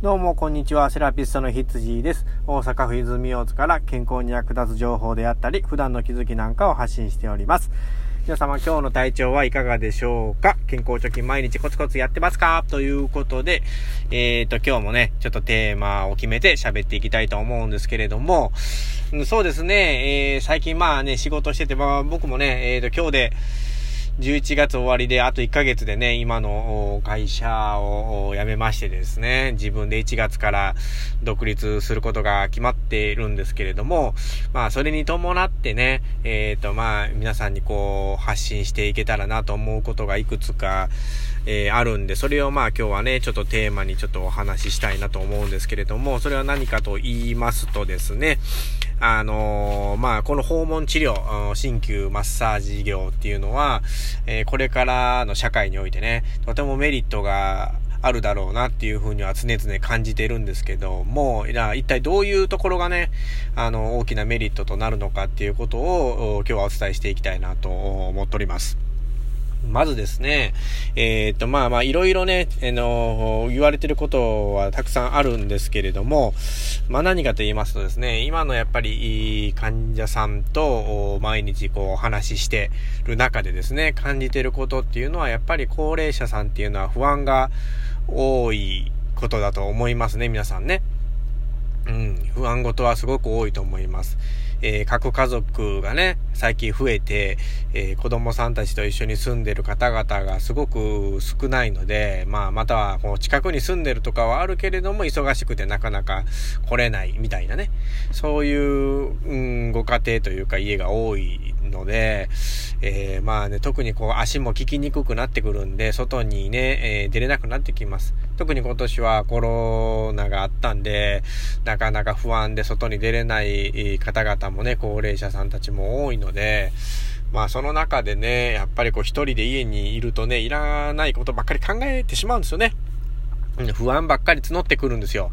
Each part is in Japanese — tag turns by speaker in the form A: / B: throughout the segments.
A: どうも、こんにちは。セラピストのひつじです。大阪府泉大津から健康に役立つ情報であったり、普段の気づきなんかを発信しております。皆様、今日の体調はいかがでしょうか？健康貯金毎日コツコツやってますか？ということで、えっ、ー、と、今日もね、ちょっとテーマを決めて喋っていきたいと思うんですけれども、そうですね、えー、最近まあね、仕事してて、まあ僕もね、えっ、ー、と、今日で、11月終わりで、あと1ヶ月でね、今の会社を辞めましてですね、自分で1月から独立することが決まっているんですけれども、まあ、それに伴ってね、えっ、ー、と、まあ、皆さんにこう、発信していけたらなと思うことがいくつか、えー、あるんで、それをまあ今日はね、ちょっとテーマにちょっとお話ししたいなと思うんですけれども、それは何かと言いますとですね、あのー、まあ、この訪問治療、鍼灸マッサージ業っていうのは、えー、これからの社会においてね、とてもメリットがあるだろうなっていうふうには常々感じてるんですけども、一体どういうところがね、あの、大きなメリットとなるのかっていうことを今日はお伝えしていきたいなと思っております。まずですね、えっ、と、まあまあ、いろいろね、あの、言われてることはたくさんあるんですけれども、まあ何かと言いますとですね、今のやっぱり患者さんと毎日こうお話ししてる中でですね、感じてることっていうのは、やっぱり高齢者さんっていうのは不安が多いことだと思いますね、皆さんね。うん、不安事はすごく多いと思います。えー、各家族がね、最近増えて、えー、子供さんたちと一緒に住んでる方々がすごく少ないので、まあ、または、こう、近くに住んでるとかはあるけれども、忙しくてなかなか来れないみたいなね、そういう、うん、ご家庭というか家が多いので、えー、まあね、特にこう、足も効きにくくなってくるんで、外にね、えー、出れなくなってきます。特に今年はコロナがあったんで、なかなか不安で外に出れない方々もね、高齢者さんたちも多いので、まあその中でね、やっぱりこう一人で家にいるとね、いらないことばっかり考えてしまうんですよね。不安ばっかり募ってくるんですよ。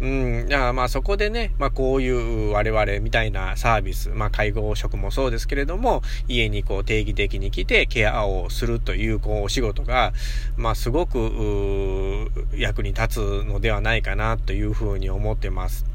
A: うん、じゃあまあそこでね、まあこういう我々みたいなサービス、まあ介護職もそうですけれども、家にこう定義的に来てケアをするというこうお仕事が、まあすごく役に立つのではないかなというふうに思ってます。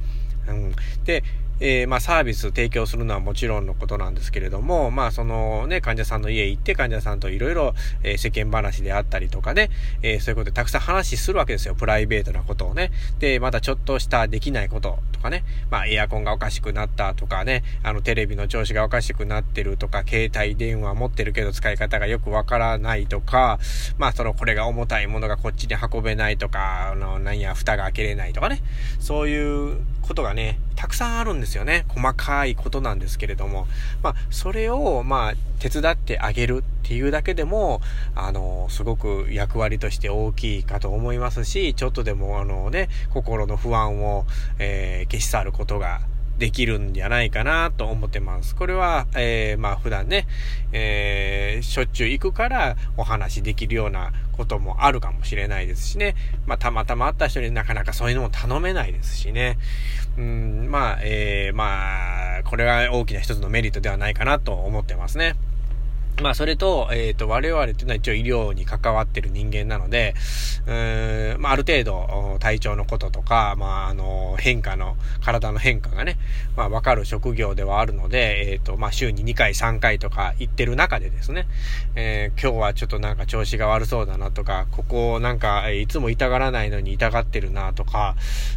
A: うん、で、えー、まあ、サービス提供するのはもちろんのことなんですけれども、まあ、そのね、患者さんの家行って患者さんといろいろ、え、世間話であったりとかね、えー、そういうことでたくさん話するわけですよ。プライベートなことをね。で、またちょっとしたできないこととかね、まあ、エアコンがおかしくなったとかね、あの、テレビの調子がおかしくなってるとか、携帯電話持ってるけど使い方がよくわからないとか、まあ、その、これが重たいものがこっちに運べないとか、あの、なんや、蓋が開けれないとかね、そういうことがね、たくさんあるんですよね。細かいことなんですけれども。まあ、それを、まあ、手伝ってあげるっていうだけでも、あの、すごく役割として大きいかと思いますし、ちょっとでも、あのね、心の不安を、えー、消し去ることができるんじゃないかなと思ってます。これは、えー、まあ普段ね、えー、しょっちゅう行くからお話できるようなこともあるかもしれないですしね。まあたまたま会った人になかなかそういうのも頼めないですしね。うん、まあ、えー、まあ、これは大きな一つのメリットではないかなと思ってますね。まあ、それと、えっ、ー、と、我々っていうのは一応医療に関わってる人間なので、うーん、まあ、ある程度、体調のこととか、まあ、あの、変化の、体の変化がね、まあ、わかる職業ではあるので、えっ、ー、と、まあ、週に2回、3回とか行ってる中でですね、えー、今日はちょっとなんか調子が悪そうだなとか、ここなんか、いつも痛がらないのに痛がってるなとか、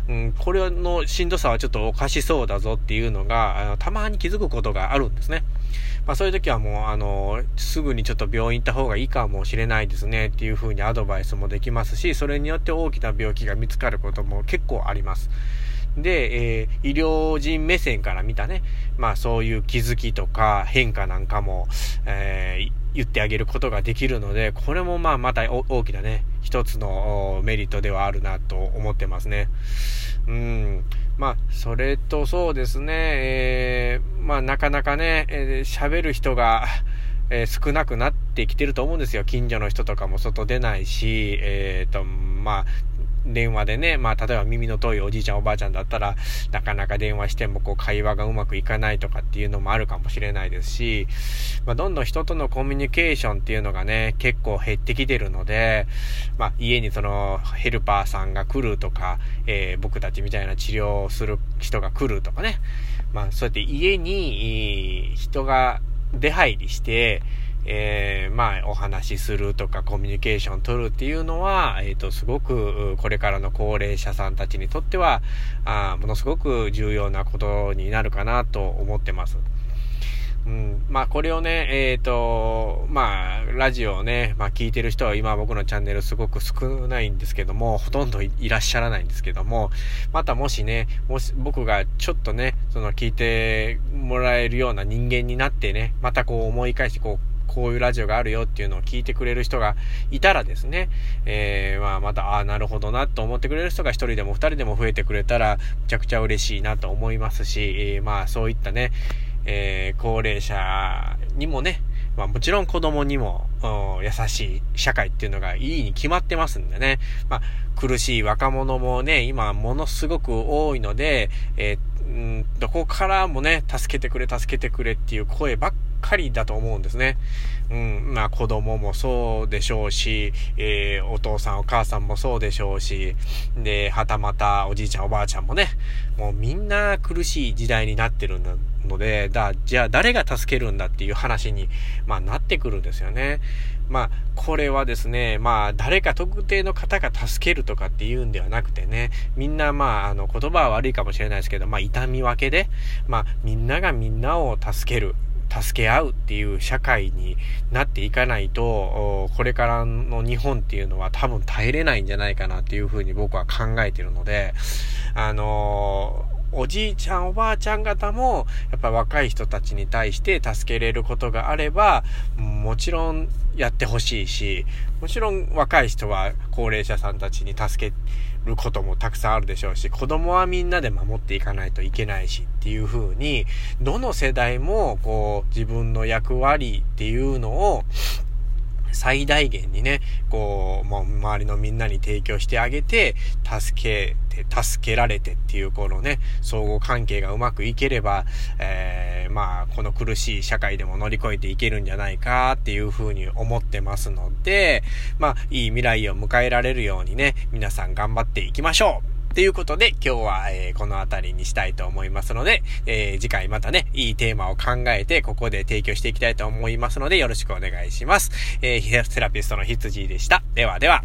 A: うん、これのしんどさはちょっとおかしそうだぞっていうのが、あのたまに気づくことがあるんですね。まあそういう時はもう、あの、すぐにちょっと病院行った方がいいかもしれないですねっていう風にアドバイスもできますし、それによって大きな病気が見つかることも結構あります。で、えー、医療人目線から見たね、まあそういう気づきとか変化なんかも、えー、言ってあげることができるので、これもまあまた大きなね、一つのメリットではあるなと思ってますね。うん。まあ、それとそうですね、えー、まあなかなかね、えー、喋る人が、えー、少なくなってきてると思うんですよ。近所の人とかも外出ないし、えっ、ー、と、まあ、電話でね、まあ、例えば耳の遠いおじいちゃんおばあちゃんだったら、なかなか電話してもこう会話がうまくいかないとかっていうのもあるかもしれないですし、まあ、どんどん人とのコミュニケーションっていうのがね、結構減ってきてるので、まあ、家にそのヘルパーさんが来るとか、えー、僕たちみたいな治療をする人が来るとかね、まあ、そうやって家に人が出入りして、えー、まあ、お話しするとかコミュニケーション取るっていうのは、えっ、ー、と、すごく、これからの高齢者さんたちにとっては、あものすごく重要なことになるかなと思ってます。うん、まあこれをね、えっ、ー、と、まあラジオをね、まあ聞いてる人は今僕のチャンネルすごく少ないんですけども、ほとんどいらっしゃらないんですけども、またもしね、もし僕がちょっとね、その聞いてもらえるような人間になってね、またこう思い返してこう、こういうラジオがあるよっていうのを聞いてくれる人がいたらですね、えー、まあまた、ああ、なるほどなと思ってくれる人が一人でも二人でも増えてくれたら、むちゃくちゃ嬉しいなと思いますし、えー、まあそういったね、えー、高齢者にもね、まあもちろん子供にも、優しい社会っていうのがいいに決まってますんでね。まあ苦しい若者もね、今ものすごく多いので、えー、どこからもね、助けてくれ、助けてくれっていう声ばっかりだと思うんですね。うん、まあ子供もそうでしょうし、えー、お父さんお母さんもそうでしょうし、で、はたまたおじいちゃんおばあちゃんもね、もうみんな苦しい時代になってるんだので、だ、じゃあ誰が助けるんだっていう話に、まあなってくるんですよね。まあ、これはですね、まあ、誰か特定の方が助けるとかっていうんではなくてね、みんなまあ、あの、言葉は悪いかもしれないですけど、まあ、痛み分けで、まあ、みんながみんなを助ける。助け合うっていう社会になっていかないと、これからの日本っていうのは多分耐えれないんじゃないかなっていうふうに僕は考えてるので、あのーおじいちゃんおばあちゃん方も、やっぱ若い人たちに対して助けれることがあれば、もちろんやってほしいし、もちろん若い人は高齢者さんたちに助けることもたくさんあるでしょうし、子供はみんなで守っていかないといけないしっていう風に、どの世代もこう自分の役割っていうのを最大限にね、こう、もう周りのみんなに提供してあげて、助けて、助けられてっていう、このね、相互関係がうまくいければ、えー、まあ、この苦しい社会でも乗り越えていけるんじゃないかっていうふうに思ってますので、まあ、いい未来を迎えられるようにね、皆さん頑張っていきましょう。ということで、今日は、えー、この辺りにしたいと思いますので、えー、次回またね、いいテーマを考えて、ここで提供していきたいと思いますので、よろしくお願いします。えー、セラピストの羊でした。ではでは。